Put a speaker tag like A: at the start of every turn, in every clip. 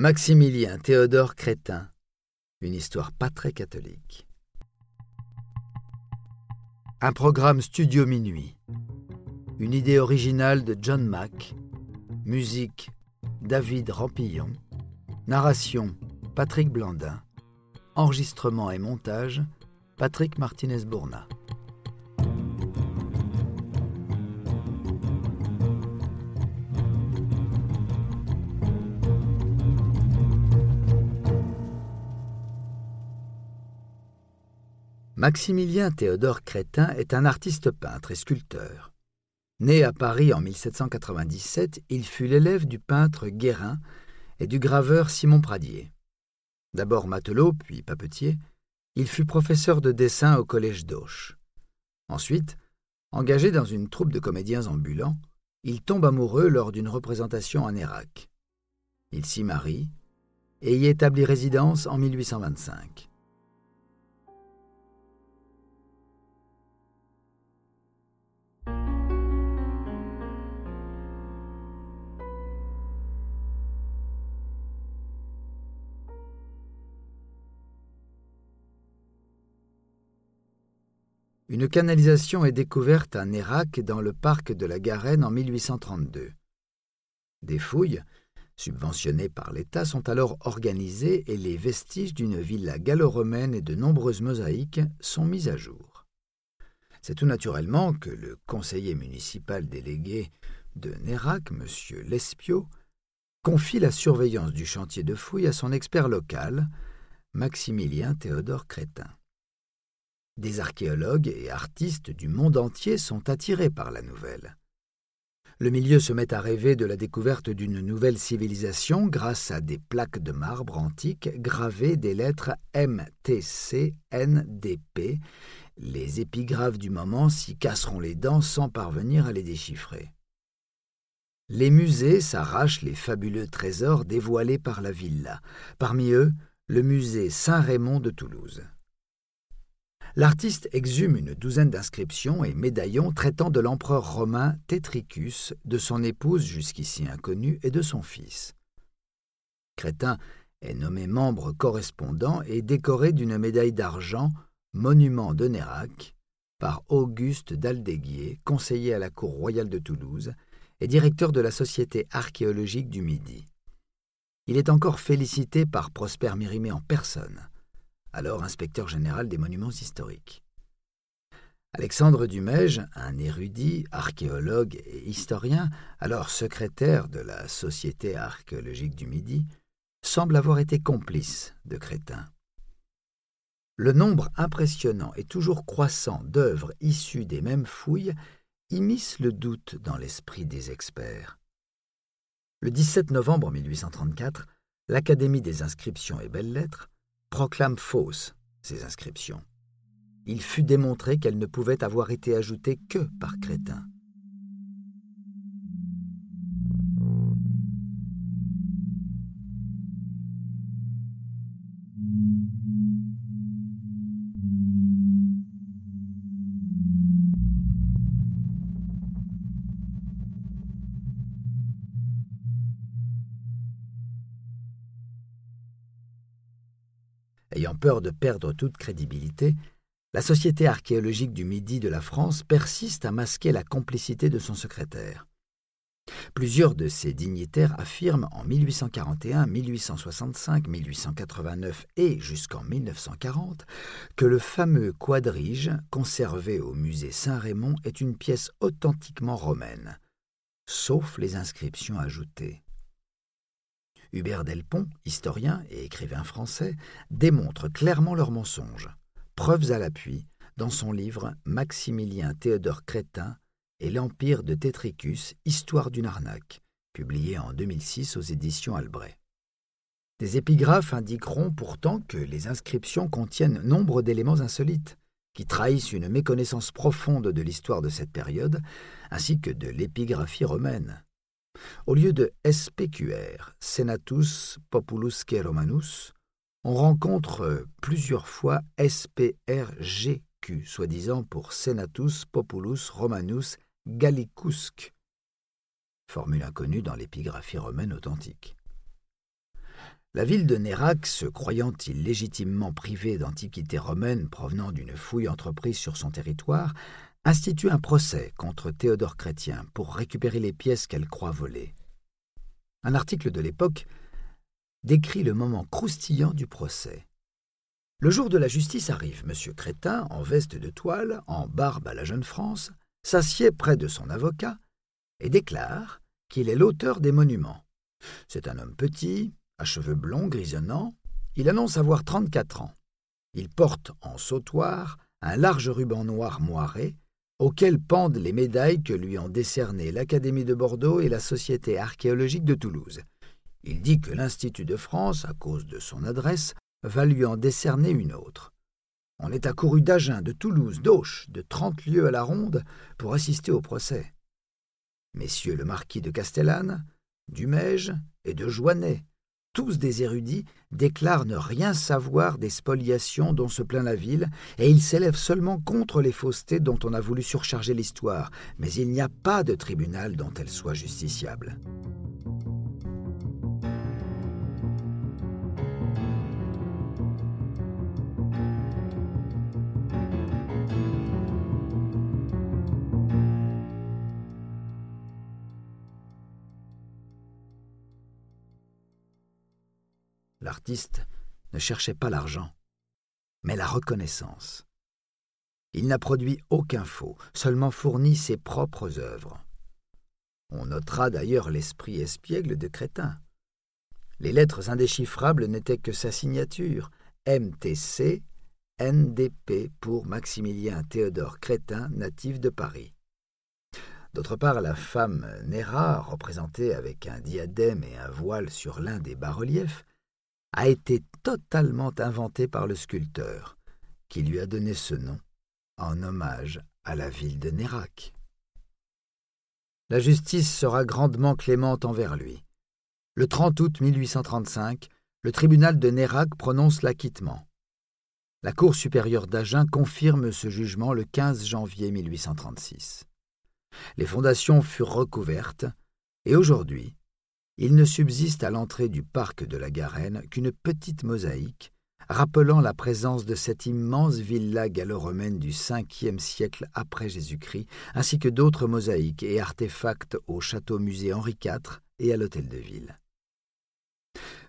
A: Maximilien Théodore Crétin, une histoire pas très catholique. Un programme Studio Minuit. Une idée originale de John Mack. Musique David Rampillon. Narration Patrick Blandin. Enregistrement et montage Patrick Martinez-Bourna. Maximilien Théodore Crétin est un artiste peintre et sculpteur. Né à Paris en 1797, il fut l'élève du peintre Guérin et du graveur Simon Pradier. D'abord matelot, puis papetier, il fut professeur de dessin au collège d'Auch. Ensuite, engagé dans une troupe de comédiens ambulants, il tombe amoureux lors d'une représentation en Irak. Il s'y marie et y établit résidence en 1825. Une canalisation est découverte à Nérac dans le parc de la Garenne en 1832. Des fouilles, subventionnées par l'État, sont alors organisées et les vestiges d'une villa gallo-romaine et de nombreuses mosaïques sont mis à jour. C'est tout naturellement que le conseiller municipal délégué de Nérac, M. Lespio, confie la surveillance du chantier de fouilles à son expert local, Maximilien Théodore Crétin. Des archéologues et artistes du monde entier sont attirés par la nouvelle. Le milieu se met à rêver de la découverte d'une nouvelle civilisation grâce à des plaques de marbre antiques gravées des lettres MTCNDP. Les épigraphes du moment s'y casseront les dents sans parvenir à les déchiffrer. Les musées s'arrachent les fabuleux trésors dévoilés par la villa, parmi eux le musée Saint-Raymond de Toulouse l'artiste exhume une douzaine d'inscriptions et médaillons traitant de l'empereur romain Tétricus, de son épouse jusqu'ici inconnue et de son fils. Crétin est nommé membre correspondant et décoré d'une médaille d'argent, monument de Nérac, par Auguste d'Aldéguier, conseiller à la cour royale de Toulouse et directeur de la Société archéologique du Midi. Il est encore félicité par Prosper Mérimée en personne alors inspecteur général des monuments historiques. Alexandre Dumège, un érudit, archéologue et historien, alors secrétaire de la Société archéologique du Midi, semble avoir été complice de Crétin. Le nombre impressionnant et toujours croissant d'œuvres issues des mêmes fouilles immisce le doute dans l'esprit des experts. Le 17 novembre 1834, l'Académie des inscriptions et belles-lettres proclame fausses ces inscriptions. Il fut démontré qu'elles ne pouvaient avoir été ajoutées que par Crétin. Ayant peur de perdre toute crédibilité, la Société archéologique du Midi de la France persiste à masquer la complicité de son secrétaire. Plusieurs de ses dignitaires affirment en 1841, 1865, 1889 et jusqu'en 1940 que le fameux quadrige, conservé au musée Saint-Raymond, est une pièce authentiquement romaine, sauf les inscriptions ajoutées. Hubert Delpont, historien et écrivain français, démontre clairement leurs mensonges. Preuves à l'appui dans son livre Maximilien Théodore Crétin et l'Empire de Tétricus, Histoire d'une arnaque, publié en 2006 aux éditions Albret. Des épigraphes indiqueront pourtant que les inscriptions contiennent nombre d'éléments insolites, qui trahissent une méconnaissance profonde de l'histoire de cette période, ainsi que de l'épigraphie romaine. Au lieu de SPQR, Senatus Populusque Romanus, on rencontre plusieurs fois SPRGQ, soi-disant pour Senatus Populus Romanus Gallicusque, formule inconnue dans l'épigraphie romaine authentique. La ville de Nérac, se croyant illégitimement privée d'antiquités romaines provenant d'une fouille entreprise sur son territoire, institue un procès contre Théodore Chrétien pour récupérer les pièces qu'elle croit voler. Un article de l'époque décrit le moment croustillant du procès. Le jour de la justice arrive. M. Crétin, en veste de toile, en barbe à la jeune France, s'assied près de son avocat et déclare qu'il est l'auteur des monuments. C'est un homme petit, à cheveux blonds grisonnants. Il annonce avoir trente-quatre ans. Il porte en sautoir un large ruban noir moiré, auquel pendent les médailles que lui ont décernées l'Académie de Bordeaux et la Société archéologique de Toulouse. Il dit que l'Institut de France, à cause de son adresse, va lui en décerner une autre. On est accouru d'Agen, de Toulouse, d'Auch, de trente lieues à la ronde pour assister au procès. Messieurs le marquis de Castellane, Dumège et de Joinnet, tous des érudits, déclarent ne rien savoir des spoliations dont se plaint la ville, et ils s'élèvent seulement contre les faussetés dont on a voulu surcharger l'histoire, mais il n'y a pas de tribunal dont elle soit justiciable. L'artiste ne cherchait pas l'argent, mais la reconnaissance. Il n'a produit aucun faux, seulement fourni ses propres œuvres. On notera d'ailleurs l'esprit espiègle de Crétin. Les lettres indéchiffrables n'étaient que sa signature, MTC, NDP pour Maximilien Théodore Crétin, natif de Paris. D'autre part, la femme Néra, représentée avec un diadème et un voile sur l'un des bas-reliefs, a été totalement inventé par le sculpteur, qui lui a donné ce nom en hommage à la ville de Nérac. La justice sera grandement clémente envers lui. Le 30 août 1835, le tribunal de Nérac prononce l'acquittement. La Cour supérieure d'Agen confirme ce jugement le 15 janvier 1836. Les fondations furent recouvertes, et aujourd'hui, il ne subsiste à l'entrée du parc de la Garenne qu'une petite mosaïque rappelant la présence de cette immense villa gallo-romaine du Ve siècle après Jésus-Christ, ainsi que d'autres mosaïques et artefacts au château-musée Henri IV et à l'hôtel de ville.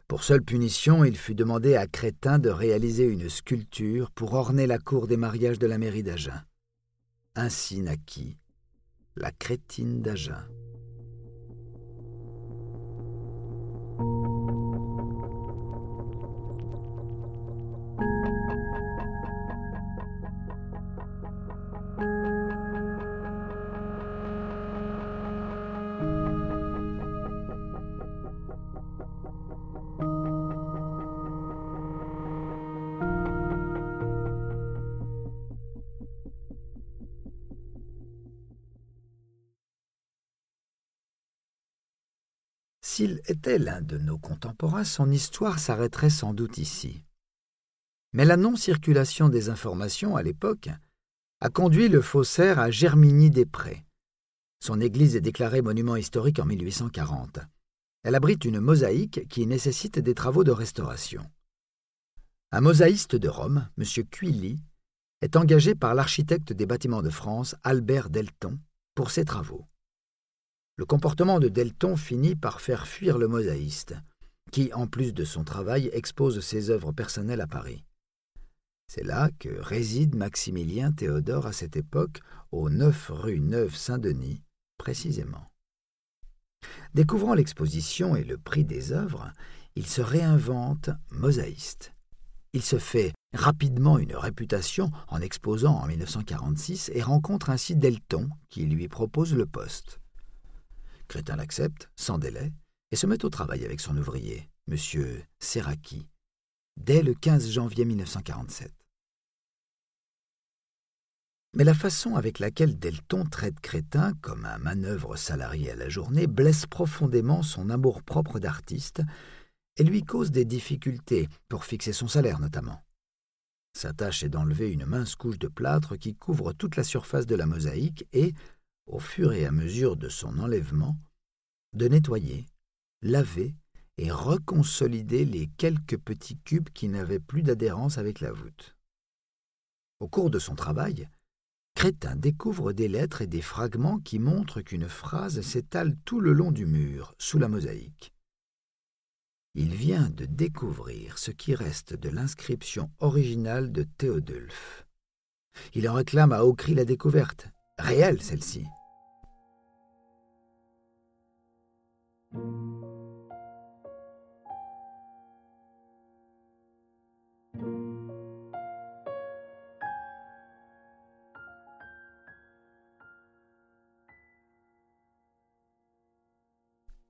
A: Pour seule punition, il fut demandé à Crétin de réaliser une sculpture pour orner la cour des mariages de la mairie d'Agen. Ainsi naquit la crétine d'Agen. S'il était l'un de nos contemporains, son histoire s'arrêterait sans doute ici. Mais la non-circulation des informations à l'époque a conduit le faussaire à Germigny-des-Prés. Son église est déclarée monument historique en 1840. Elle abrite une mosaïque qui nécessite des travaux de restauration. Un mosaïste de Rome, M. Cuilly, est engagé par l'architecte des bâtiments de France, Albert Delton, pour ses travaux le comportement de Delton finit par faire fuir le mosaïste, qui, en plus de son travail, expose ses œuvres personnelles à Paris. C'est là que réside Maximilien Théodore à cette époque, au 9 rue Neuve Saint-Denis, précisément. Découvrant l'exposition et le prix des œuvres, il se réinvente mosaïste. Il se fait rapidement une réputation en exposant en 1946 et rencontre ainsi Delton qui lui propose le poste. Crétin l'accepte, sans délai, et se met au travail avec son ouvrier, M. Serraki, dès le 15 janvier 1947. Mais la façon avec laquelle Delton traite Crétin comme un manœuvre salarié à la journée blesse profondément son amour-propre d'artiste et lui cause des difficultés pour fixer son salaire notamment. Sa tâche est d'enlever une mince couche de plâtre qui couvre toute la surface de la mosaïque et, au fur et à mesure de son enlèvement, de nettoyer, laver et reconsolider les quelques petits cubes qui n'avaient plus d'adhérence avec la voûte. Au cours de son travail, Crétin découvre des lettres et des fragments qui montrent qu'une phrase s'étale tout le long du mur, sous la mosaïque. Il vient de découvrir ce qui reste de l'inscription originale de Théodulphe. Il en réclame à haut la découverte, réelle celle-ci.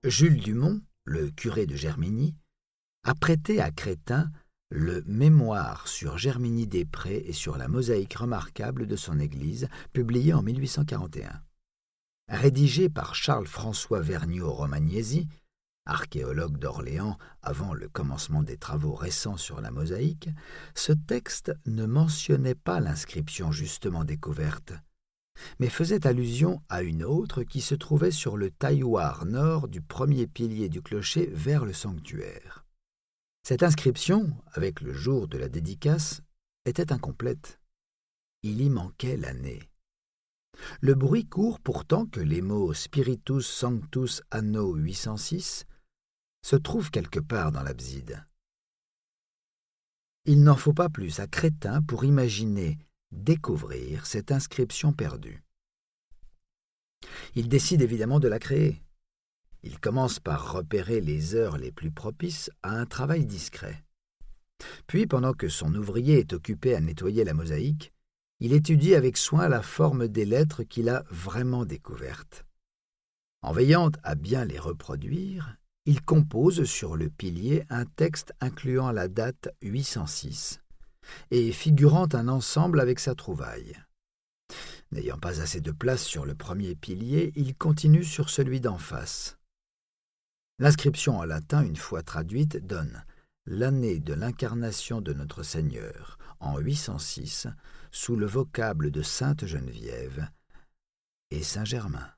A: Jules Dumont, le curé de Germigny, a prêté à Crétin le Mémoire sur Germigny-des-Prés et sur la mosaïque remarquable de son église, publié en 1841. Rédigé par Charles-François Vergniaud-Romagnesi, archéologue d'Orléans avant le commencement des travaux récents sur la mosaïque, ce texte ne mentionnait pas l'inscription justement découverte, mais faisait allusion à une autre qui se trouvait sur le tailloir nord du premier pilier du clocher vers le sanctuaire. Cette inscription, avec le jour de la dédicace, était incomplète. Il y manquait l'année. Le bruit court pourtant que les mots Spiritus Sanctus Anno 806 se trouvent quelque part dans l'abside. Il n'en faut pas plus à Crétin pour imaginer découvrir cette inscription perdue. Il décide évidemment de la créer. Il commence par repérer les heures les plus propices à un travail discret. Puis, pendant que son ouvrier est occupé à nettoyer la mosaïque, il étudie avec soin la forme des lettres qu'il a vraiment découvertes. En veillant à bien les reproduire, il compose sur le pilier un texte incluant la date 806, et figurant un ensemble avec sa trouvaille. N'ayant pas assez de place sur le premier pilier, il continue sur celui d'en face. L'inscription en latin, une fois traduite, donne l'année de l'incarnation de notre Seigneur, en 806, sous le vocable de Sainte Geneviève et Saint Germain.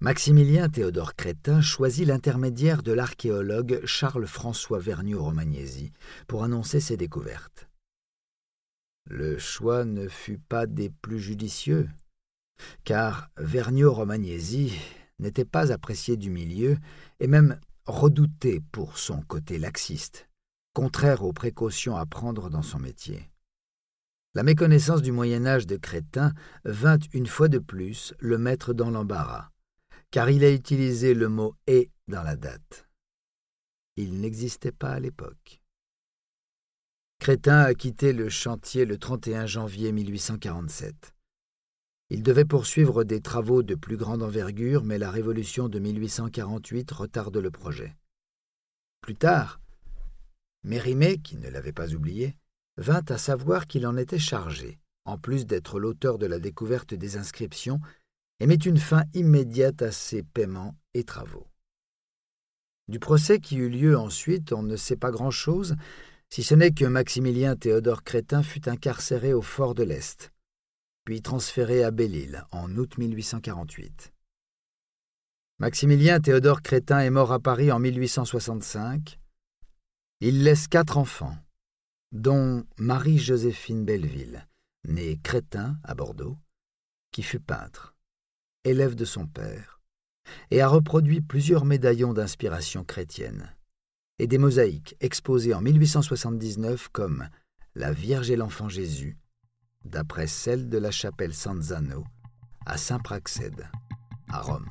A: Maximilien Théodore Crétin choisit l'intermédiaire de l'archéologue Charles-François Vergniaud-Romagnesi pour annoncer ses découvertes. Le choix ne fut pas des plus judicieux, car Vergniaud-Romagnesi n'était pas apprécié du milieu et même redouté pour son côté laxiste, contraire aux précautions à prendre dans son métier. La méconnaissance du Moyen Âge de Crétin vint une fois de plus le mettre dans l'embarras car il a utilisé le mot et dans la date. Il n'existait pas à l'époque. Crétin a quitté le chantier le 31 janvier 1847. Il devait poursuivre des travaux de plus grande envergure, mais la révolution de 1848 retarde le projet. Plus tard, Mérimée, qui ne l'avait pas oublié, vint à savoir qu'il en était chargé, en plus d'être l'auteur de la découverte des inscriptions et met une fin immédiate à ses paiements et travaux. Du procès qui eut lieu ensuite, on ne sait pas grand-chose, si ce n'est que Maximilien Théodore Crétin fut incarcéré au fort de l'Est, puis transféré à Belle-Île en août 1848. Maximilien Théodore Crétin est mort à Paris en 1865. Il laisse quatre enfants, dont Marie-Joséphine Belleville, née Crétin à Bordeaux, qui fut peintre élève de son père, et a reproduit plusieurs médaillons d'inspiration chrétienne, et des mosaïques exposées en 1879 comme La Vierge et l'Enfant Jésus, d'après celle de la chapelle San Zano à Saint-Praxède, à Rome.